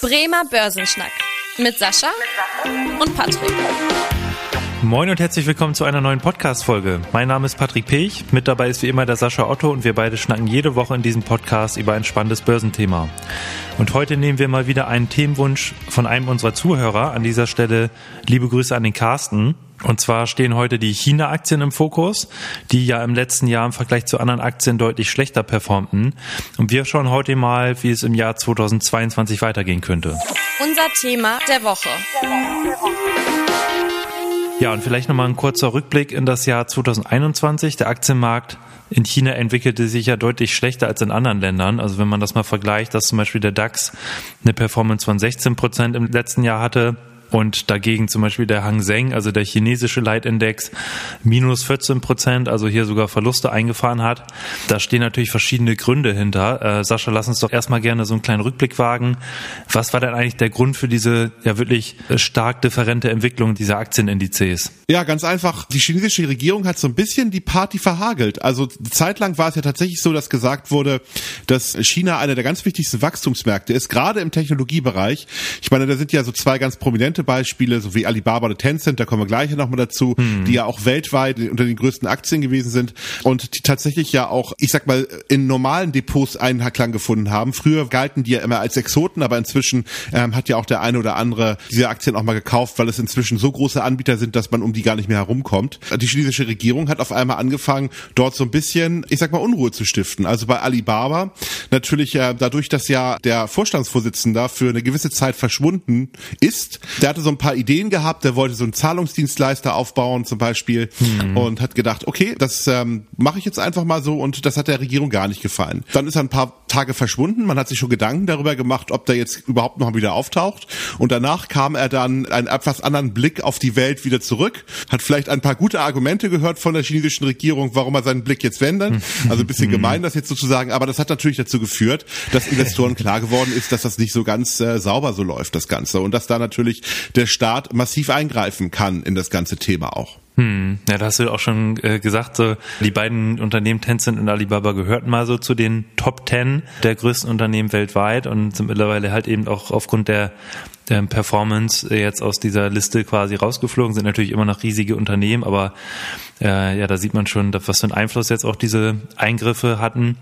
Bremer Börsenschnack mit Sascha und Patrick. Moin und herzlich willkommen zu einer neuen Podcast-Folge. Mein Name ist Patrick Pech, mit dabei ist wie immer der Sascha Otto und wir beide schnacken jede Woche in diesem Podcast über ein spannendes Börsenthema. Und heute nehmen wir mal wieder einen Themenwunsch von einem unserer Zuhörer. An dieser Stelle liebe Grüße an den Carsten. Und zwar stehen heute die China-Aktien im Fokus, die ja im letzten Jahr im Vergleich zu anderen Aktien deutlich schlechter performten. Und wir schauen heute mal, wie es im Jahr 2022 weitergehen könnte. Unser Thema der Woche. Ja, und vielleicht nochmal ein kurzer Rückblick in das Jahr 2021. Der Aktienmarkt in China entwickelte sich ja deutlich schlechter als in anderen Ländern. Also wenn man das mal vergleicht, dass zum Beispiel der DAX eine Performance von 16 Prozent im letzten Jahr hatte, und dagegen zum Beispiel der Hang Seng, also der chinesische Leitindex, minus 14 Prozent, also hier sogar Verluste eingefahren hat. Da stehen natürlich verschiedene Gründe hinter. Äh, Sascha, lass uns doch erstmal gerne so einen kleinen Rückblick wagen. Was war denn eigentlich der Grund für diese ja wirklich stark differente Entwicklung dieser Aktienindizes? Ja, ganz einfach. Die chinesische Regierung hat so ein bisschen die Party verhagelt. Also zeitlang war es ja tatsächlich so, dass gesagt wurde, dass China einer der ganz wichtigsten Wachstumsmärkte ist, gerade im Technologiebereich. Ich meine, da sind ja so zwei ganz prominente bekannte Beispiele, so wie Alibaba oder Tencent, da kommen wir gleich nochmal dazu, hm. die ja auch weltweit unter den größten Aktien gewesen sind und die tatsächlich ja auch, ich sag mal, in normalen Depots einen Klang gefunden haben. Früher galten die ja immer als Exoten, aber inzwischen ähm, hat ja auch der eine oder andere diese Aktien auch mal gekauft, weil es inzwischen so große Anbieter sind, dass man um die gar nicht mehr herumkommt. Die chinesische Regierung hat auf einmal angefangen, dort so ein bisschen, ich sag mal, Unruhe zu stiften. Also bei Alibaba natürlich äh, dadurch, dass ja der Vorstandsvorsitzende für eine gewisse Zeit verschwunden ist, der der hatte so ein paar Ideen gehabt, der wollte so einen Zahlungsdienstleister aufbauen zum Beispiel hm. und hat gedacht, okay, das ähm, mache ich jetzt einfach mal so und das hat der Regierung gar nicht gefallen. Dann ist er ein paar Tage verschwunden, man hat sich schon Gedanken darüber gemacht, ob der jetzt überhaupt noch mal wieder auftaucht und danach kam er dann einen etwas anderen Blick auf die Welt wieder zurück, hat vielleicht ein paar gute Argumente gehört von der chinesischen Regierung, warum er seinen Blick jetzt wenden. Also ein bisschen gemein das jetzt sozusagen, aber das hat natürlich dazu geführt, dass Investoren klar geworden ist, dass das nicht so ganz äh, sauber so läuft, das Ganze. Und dass da natürlich der Staat massiv eingreifen kann in das ganze Thema auch. Hm. Ja, da hast du auch schon äh, gesagt, so, die beiden Unternehmen Tencent und Alibaba gehörten mal so zu den Top Ten der größten Unternehmen weltweit und sind mittlerweile halt eben auch aufgrund der, der Performance jetzt aus dieser Liste quasi rausgeflogen, sind natürlich immer noch riesige Unternehmen, aber äh, ja, da sieht man schon, was für einen Einfluss jetzt auch diese Eingriffe hatten.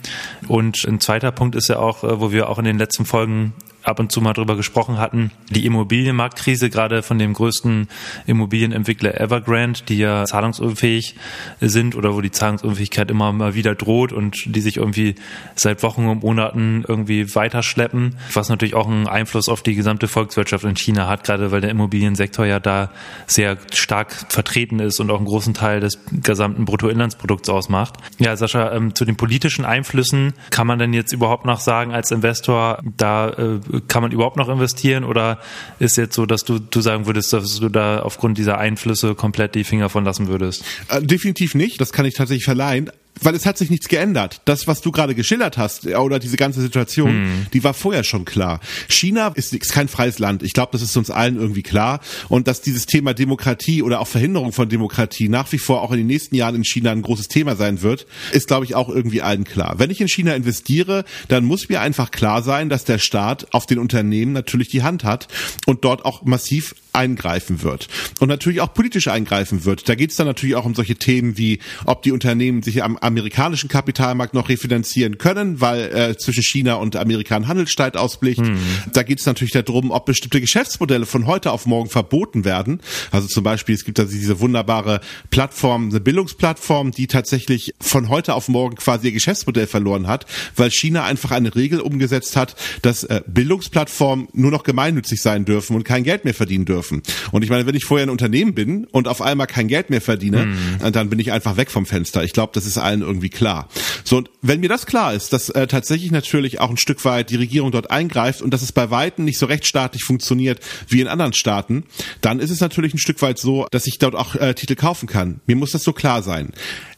Und ein zweiter Punkt ist ja auch, äh, wo wir auch in den letzten Folgen ab und zu mal drüber gesprochen hatten, die Immobilienmarktkrise, gerade von dem größten Immobilienentwickler Evergrande, die ja zahlungsunfähig sind oder wo die Zahlungsunfähigkeit immer mal wieder droht und die sich irgendwie seit Wochen und Monaten irgendwie weiterschleppen, was natürlich auch einen Einfluss auf die gesamte Volkswirtschaft in China hat, gerade weil der Immobiliensektor ja da sehr stark vertreten ist und auch einen großen Teil des gesamten Bruttoinlandsprodukts ausmacht. Ja, Sascha, ähm, zu den politischen Einflüssen kann man denn jetzt überhaupt noch sagen als Investor, da äh, kann man überhaupt noch investieren? Oder ist jetzt so, dass du, du sagen würdest, dass du da aufgrund dieser Einflüsse komplett die Finger von lassen würdest? Äh, definitiv nicht, das kann ich tatsächlich verleihen weil es hat sich nichts geändert. Das, was du gerade geschildert hast, oder diese ganze Situation, hm. die war vorher schon klar. China ist, ist kein freies Land. Ich glaube, das ist uns allen irgendwie klar. Und dass dieses Thema Demokratie oder auch Verhinderung von Demokratie nach wie vor auch in den nächsten Jahren in China ein großes Thema sein wird, ist, glaube ich, auch irgendwie allen klar. Wenn ich in China investiere, dann muss mir einfach klar sein, dass der Staat auf den Unternehmen natürlich die Hand hat und dort auch massiv eingreifen wird und natürlich auch politisch eingreifen wird. Da geht es dann natürlich auch um solche Themen wie, ob die Unternehmen sich am amerikanischen Kapitalmarkt noch refinanzieren können, weil äh, zwischen China und Amerika ein Handelsstreit ausbricht. Mhm. Da geht es natürlich darum, ob bestimmte Geschäftsmodelle von heute auf morgen verboten werden. Also zum Beispiel, es gibt da diese wunderbare Plattform, eine Bildungsplattform, die tatsächlich von heute auf morgen quasi ihr Geschäftsmodell verloren hat, weil China einfach eine Regel umgesetzt hat, dass äh, Bildungsplattformen nur noch gemeinnützig sein dürfen und kein Geld mehr verdienen dürfen dürfen. Und ich meine, wenn ich vorher ein Unternehmen bin und auf einmal kein Geld mehr verdiene, mhm. dann bin ich einfach weg vom Fenster. Ich glaube, das ist allen irgendwie klar. So, und wenn mir das klar ist, dass äh, tatsächlich natürlich auch ein Stück weit die Regierung dort eingreift und dass es bei Weitem nicht so rechtsstaatlich funktioniert wie in anderen Staaten, dann ist es natürlich ein Stück weit so, dass ich dort auch äh, Titel kaufen kann. Mir muss das so klar sein.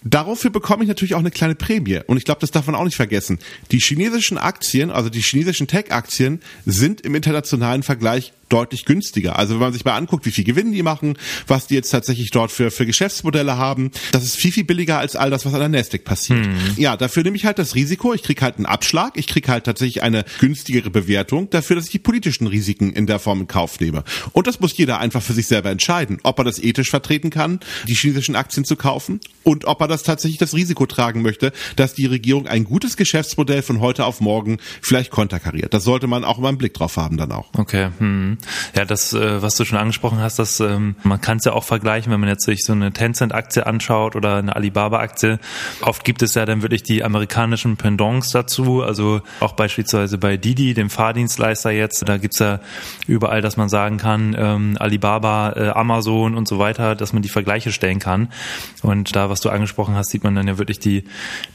Dafür bekomme ich natürlich auch eine kleine Prämie. Und ich glaube, das darf man auch nicht vergessen. Die chinesischen Aktien, also die chinesischen Tech-Aktien, sind im internationalen Vergleich deutlich günstiger. Also wenn man sich mal anguckt, wie viel Gewinn die machen, was die jetzt tatsächlich dort für, für Geschäftsmodelle haben, das ist viel, viel billiger als all das, was an der Nasdaq passiert. Mhm. Ja, dafür nehme ich halt das Risiko, ich kriege halt einen Abschlag, ich kriege halt tatsächlich eine günstigere Bewertung dafür, dass ich die politischen Risiken in der Form in Kauf nehme. Und das muss jeder einfach für sich selber entscheiden, ob er das ethisch vertreten kann, die chinesischen Aktien zu kaufen und ob er das tatsächlich das Risiko tragen möchte, dass die Regierung ein gutes Geschäftsmodell von heute auf morgen vielleicht konterkariert. Das sollte man auch immer einen Blick drauf haben dann auch. Okay. Hm. Ja, das, äh, was du schon angesprochen hast, das, ähm, man kann es ja auch vergleichen, wenn man jetzt sich so eine Tencent-Aktie anschaut oder eine Alibaba-Aktie. Oft gibt es ja dann wirklich die amerikanischen Pendants dazu, also auch beispielsweise bei Didi, dem Fahrdienstleister jetzt, da gibt's ja überall, dass man sagen kann, ähm, Alibaba, äh, Amazon und so weiter, dass man die Vergleiche stellen kann. Und da, was du angesprochen hast, sieht man dann ja wirklich die,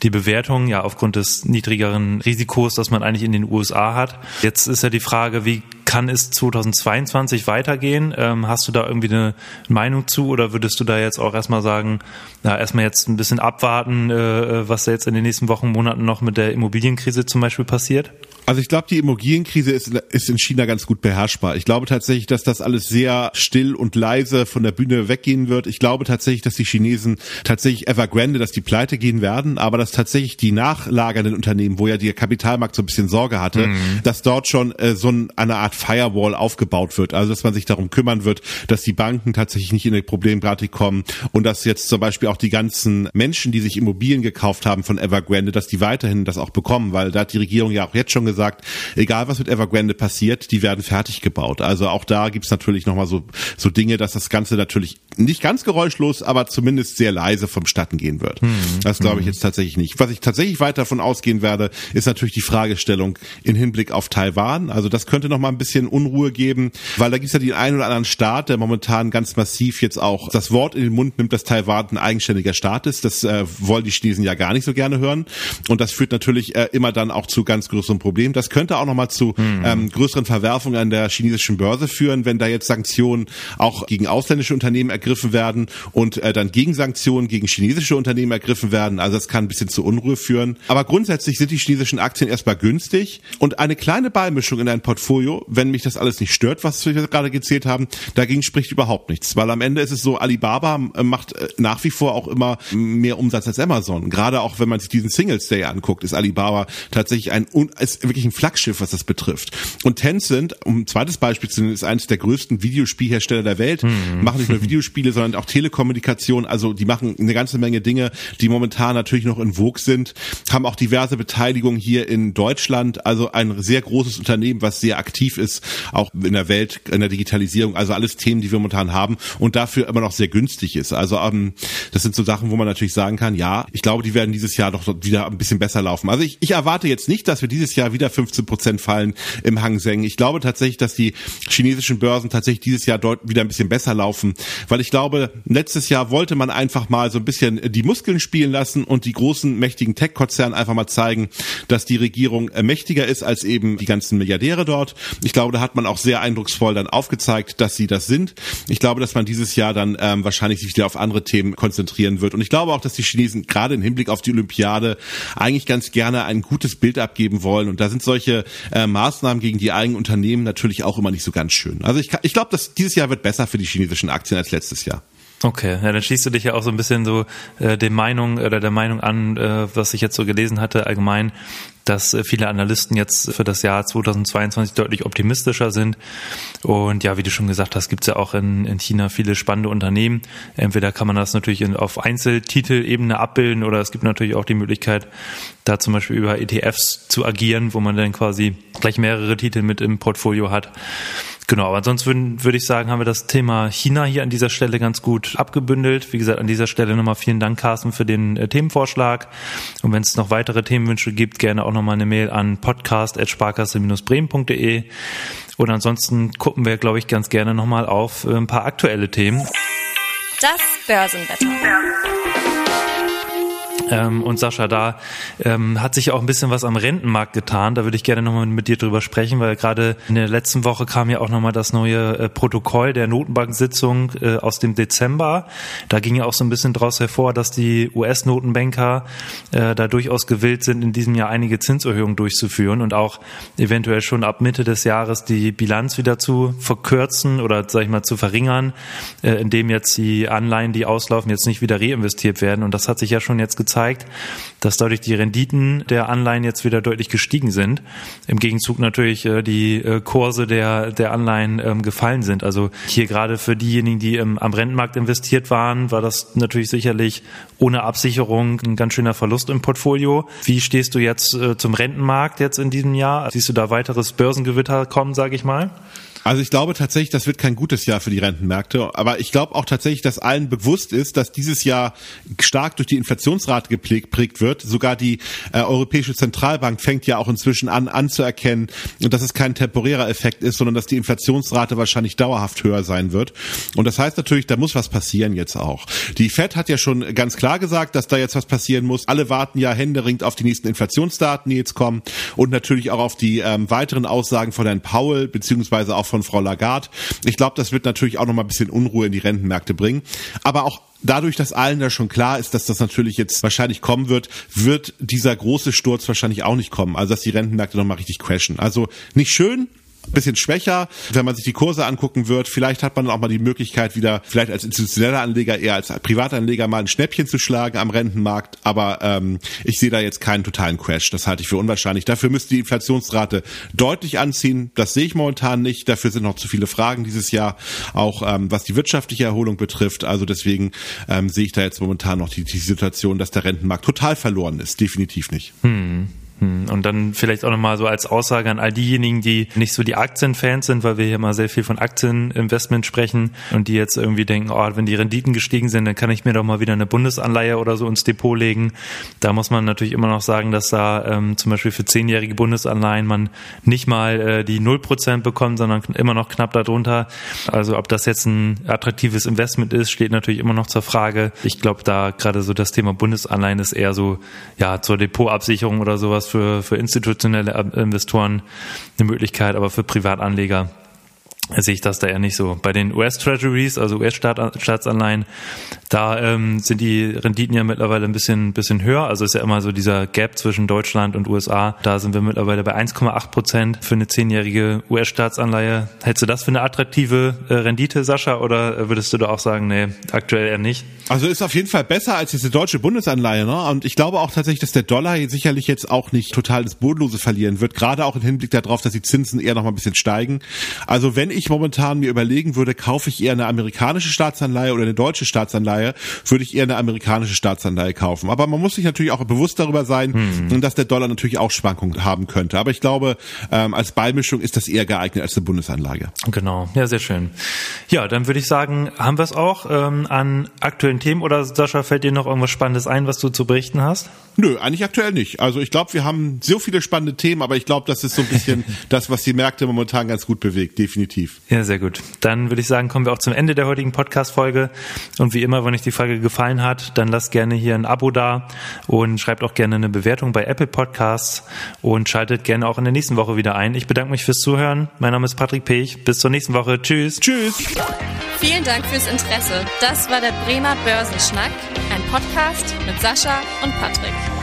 die Bewertung, ja, aufgrund des niedrigeren Risikos, das man eigentlich in den USA hat. Jetzt ist ja die Frage, wie kann es 2022 weitergehen? Ähm, hast du da irgendwie eine Meinung zu oder würdest du da jetzt auch erstmal sagen, na, erstmal jetzt ein bisschen abwarten, äh, was da jetzt in den nächsten Wochen, Monaten noch mit der Immobilienkrise zum Beispiel passiert? Also ich glaube, die Immobilienkrise ist, ist in China ganz gut beherrschbar. Ich glaube tatsächlich, dass das alles sehr still und leise von der Bühne weggehen wird. Ich glaube tatsächlich, dass die Chinesen tatsächlich Evergrande, dass die pleite gehen werden, aber dass tatsächlich die nachlagernden Unternehmen, wo ja der Kapitalmarkt so ein bisschen Sorge hatte, mhm. dass dort schon äh, so ein, eine Art Firewall aufgebaut wird. Also dass man sich darum kümmern wird, dass die Banken tatsächlich nicht in eine Problemgratik kommen und dass jetzt zum Beispiel auch die ganzen Menschen, die sich Immobilien gekauft haben von Evergrande, dass die weiterhin das auch bekommen, weil da hat die Regierung ja auch jetzt schon gesagt, gesagt, egal was mit Evergrande passiert, die werden fertig gebaut. Also auch da gibt's natürlich nochmal so, so Dinge, dass das Ganze natürlich nicht ganz geräuschlos, aber zumindest sehr leise vonstatten gehen wird. Hm. Das glaube ich hm. jetzt tatsächlich nicht. Was ich tatsächlich weiter davon ausgehen werde, ist natürlich die Fragestellung in Hinblick auf Taiwan. Also das könnte nochmal ein bisschen Unruhe geben, weil da gibt's ja den einen oder anderen Staat, der momentan ganz massiv jetzt auch das Wort in den Mund nimmt, dass Taiwan ein eigenständiger Staat ist. Das äh, wollen die Chinesen ja gar nicht so gerne hören. Und das führt natürlich äh, immer dann auch zu ganz größeren Problemen. Das könnte auch nochmal zu mhm. ähm, größeren Verwerfungen an der chinesischen Börse führen, wenn da jetzt Sanktionen auch gegen ausländische Unternehmen ergriffen werden und äh, dann Gegensanktionen gegen chinesische Unternehmen ergriffen werden. Also das kann ein bisschen zu Unruhe führen. Aber grundsätzlich sind die chinesischen Aktien erstmal günstig und eine kleine Beimischung in ein Portfolio, wenn mich das alles nicht stört, was wir gerade gezählt haben, dagegen spricht überhaupt nichts. Weil am Ende ist es so, Alibaba äh, macht äh, nach wie vor auch immer mehr Umsatz als Amazon. Gerade auch wenn man sich diesen Singles Day anguckt, ist Alibaba tatsächlich ein ist wirklich wirklich ein Flaggschiff, was das betrifft. Und Tencent, um ein zweites Beispiel zu nennen, ist eines der größten Videospielhersteller der Welt, mhm. machen nicht nur Videospiele, sondern auch Telekommunikation. Also die machen eine ganze Menge Dinge, die momentan natürlich noch in Vogue sind, haben auch diverse Beteiligungen hier in Deutschland. Also ein sehr großes Unternehmen, was sehr aktiv ist, auch in der Welt, in der Digitalisierung. Also alles Themen, die wir momentan haben und dafür immer noch sehr günstig ist. Also ähm, das sind so Sachen, wo man natürlich sagen kann, ja, ich glaube, die werden dieses Jahr doch wieder ein bisschen besser laufen. Also ich, ich erwarte jetzt nicht, dass wir dieses Jahr wieder 15 Prozent fallen im Hang Seng. Ich glaube tatsächlich, dass die chinesischen Börsen tatsächlich dieses Jahr dort wieder ein bisschen besser laufen, weil ich glaube, letztes Jahr wollte man einfach mal so ein bisschen die Muskeln spielen lassen und die großen mächtigen Tech-Konzerne einfach mal zeigen, dass die Regierung mächtiger ist als eben die ganzen Milliardäre dort. Ich glaube, da hat man auch sehr eindrucksvoll dann aufgezeigt, dass sie das sind. Ich glaube, dass man dieses Jahr dann ähm, wahrscheinlich sich wieder auf andere Themen konzentrieren wird. Und ich glaube auch, dass die Chinesen gerade im Hinblick auf die Olympiade eigentlich ganz gerne ein gutes Bild abgeben wollen. Und da sind solche äh, Maßnahmen gegen die eigenen Unternehmen natürlich auch immer nicht so ganz schön. Also ich, ich glaube, dass dieses Jahr wird besser für die chinesischen Aktien als letztes Jahr. Okay, ja, dann schließt du dich ja auch so ein bisschen so äh, der Meinung oder der Meinung an, äh, was ich jetzt so gelesen hatte, allgemein, dass äh, viele Analysten jetzt für das Jahr 2022 deutlich optimistischer sind. Und ja, wie du schon gesagt hast, gibt es ja auch in, in China viele spannende Unternehmen. Entweder kann man das natürlich in, auf Einzeltitelebene abbilden oder es gibt natürlich auch die Möglichkeit, da zum Beispiel über ETFs zu agieren, wo man dann quasi gleich mehrere Titel mit im Portfolio hat. Genau, aber sonst würde würd ich sagen, haben wir das Thema China hier an dieser Stelle ganz gut abgebündelt. Wie gesagt, an dieser Stelle nochmal vielen Dank, Carsten, für den äh, Themenvorschlag. Und wenn es noch weitere Themenwünsche gibt, gerne auch nochmal eine Mail an podcast.sparkasse-bremen.de. Und ansonsten gucken wir, glaube ich, ganz gerne nochmal auf äh, ein paar aktuelle Themen. Das Börsenwetter. Ähm, und Sascha, da ähm, hat sich auch ein bisschen was am Rentenmarkt getan. Da würde ich gerne nochmal mit dir drüber sprechen, weil gerade in der letzten Woche kam ja auch nochmal das neue äh, Protokoll der Notenbank-Sitzung äh, aus dem Dezember. Da ging ja auch so ein bisschen daraus hervor, dass die US-Notenbanker äh, da durchaus gewillt sind, in diesem Jahr einige Zinserhöhungen durchzuführen und auch eventuell schon ab Mitte des Jahres die Bilanz wieder zu verkürzen oder, sag ich mal, zu verringern, äh, indem jetzt die Anleihen, die auslaufen, jetzt nicht wieder reinvestiert werden. Und das hat sich ja schon jetzt gezeigt gezeigt, dass dadurch die Renditen der Anleihen jetzt wieder deutlich gestiegen sind. Im Gegenzug natürlich äh, die äh, Kurse der, der Anleihen ähm, gefallen sind. Also hier gerade für diejenigen, die am Rentenmarkt investiert waren, war das natürlich sicherlich ohne Absicherung ein ganz schöner Verlust im Portfolio. Wie stehst du jetzt äh, zum Rentenmarkt jetzt in diesem Jahr? Siehst du da weiteres Börsengewitter kommen, sage ich mal? Also ich glaube tatsächlich, das wird kein gutes Jahr für die Rentenmärkte. Aber ich glaube auch tatsächlich, dass allen bewusst ist, dass dieses Jahr stark durch die Inflationsrate geprägt wird. Sogar die äh, Europäische Zentralbank fängt ja auch inzwischen an anzuerkennen, dass es kein temporärer Effekt ist, sondern dass die Inflationsrate wahrscheinlich dauerhaft höher sein wird. Und das heißt natürlich, da muss was passieren jetzt auch. Die Fed hat ja schon ganz klar gesagt, dass da jetzt was passieren muss. Alle warten ja händeringend auf die nächsten Inflationsdaten, die jetzt kommen und natürlich auch auf die ähm, weiteren Aussagen von Herrn Powell beziehungsweise auch von Frau Lagarde. Ich glaube, das wird natürlich auch noch mal ein bisschen Unruhe in die Rentenmärkte bringen. Aber auch dadurch, dass allen da schon klar ist, dass das natürlich jetzt wahrscheinlich kommen wird, wird dieser große Sturz wahrscheinlich auch nicht kommen. Also dass die Rentenmärkte noch mal richtig crashen. Also nicht schön, bisschen schwächer, wenn man sich die Kurse angucken wird. Vielleicht hat man auch mal die Möglichkeit, wieder vielleicht als institutioneller Anleger eher als Privatanleger mal ein Schnäppchen zu schlagen am Rentenmarkt. Aber ähm, ich sehe da jetzt keinen totalen Crash. Das halte ich für unwahrscheinlich. Dafür müsste die Inflationsrate deutlich anziehen. Das sehe ich momentan nicht. Dafür sind noch zu viele Fragen dieses Jahr, auch ähm, was die wirtschaftliche Erholung betrifft. Also deswegen ähm, sehe ich da jetzt momentan noch die, die Situation, dass der Rentenmarkt total verloren ist. Definitiv nicht. Hm. Hm, und dann vielleicht auch nochmal so als Aussage an all diejenigen, die nicht so die Aktienfans sind, weil wir hier mal sehr viel von Aktieninvestment sprechen und die jetzt irgendwie denken, oh, wenn die Renditen gestiegen sind, dann kann ich mir doch mal wieder eine Bundesanleihe oder so ins Depot legen. Da muss man natürlich immer noch sagen, dass da ähm, zum Beispiel für zehnjährige Bundesanleihen man nicht mal äh, die 0% bekommt, sondern immer noch knapp darunter. Also ob das jetzt ein attraktives Investment ist, steht natürlich immer noch zur Frage. Ich glaube, da gerade so das Thema Bundesanleihen ist eher so, ja, zur Depotabsicherung oder sowas für, für institutionelle Investoren eine Möglichkeit, aber für Privatanleger sehe ich das da eher nicht so. Bei den US-Treasuries, also US-Staatsanleihen, da ähm, sind die Renditen ja mittlerweile ein bisschen, bisschen höher. Also ist ja immer so dieser Gap zwischen Deutschland und USA. Da sind wir mittlerweile bei 1,8 Prozent für eine zehnjährige US-Staatsanleihe. Hältst du das für eine attraktive äh, Rendite, Sascha, oder würdest du da auch sagen, nee, aktuell eher nicht? Also ist auf jeden Fall besser als diese deutsche Bundesanleihe. Ne? Und ich glaube auch tatsächlich, dass der Dollar sicherlich jetzt auch nicht total das Bodenlose verlieren wird. Gerade auch im Hinblick darauf, dass die Zinsen eher noch mal ein bisschen steigen. Also wenn ich momentan mir überlegen würde, kaufe ich eher eine amerikanische Staatsanleihe oder eine deutsche Staatsanleihe, würde ich eher eine amerikanische Staatsanleihe kaufen. Aber man muss sich natürlich auch bewusst darüber sein, hm. dass der Dollar natürlich auch Schwankungen haben könnte. Aber ich glaube, ähm, als Beimischung ist das eher geeignet als eine Bundesanlage. Genau, ja, sehr schön. Ja, dann würde ich sagen, haben wir es auch ähm, an aktuellen Themen oder Sascha, fällt dir noch irgendwas Spannendes ein, was du zu berichten hast? Nö, eigentlich aktuell nicht. Also ich glaube, wir haben so viele spannende Themen, aber ich glaube, das ist so ein bisschen das, was die Märkte momentan ganz gut bewegt, definitiv. Ja, sehr gut. Dann würde ich sagen, kommen wir auch zum Ende der heutigen Podcast-Folge. Und wie immer, wenn euch die Folge gefallen hat, dann lasst gerne hier ein Abo da und schreibt auch gerne eine Bewertung bei Apple Podcasts und schaltet gerne auch in der nächsten Woche wieder ein. Ich bedanke mich fürs Zuhören. Mein Name ist Patrick Pech. Bis zur nächsten Woche. Tschüss. Tschüss. Vielen Dank fürs Interesse. Das war der Bremer Börsenschnack, ein Podcast mit Sascha und Patrick.